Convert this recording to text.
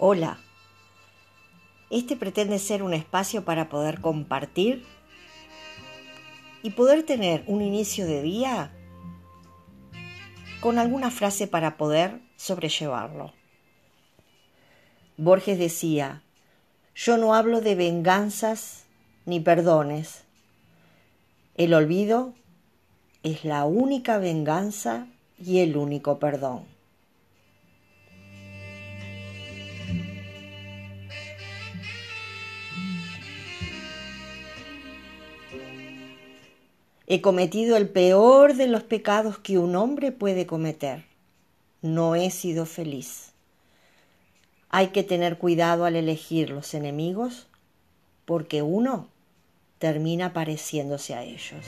Hola. Este pretende ser un espacio para poder compartir y poder tener un inicio de día con alguna frase para poder sobrellevarlo. Borges decía, yo no hablo de venganzas ni perdones. El olvido es la única venganza y el único perdón. He cometido el peor de los pecados que un hombre puede cometer. No he sido feliz. Hay que tener cuidado al elegir los enemigos porque uno termina pareciéndose a ellos.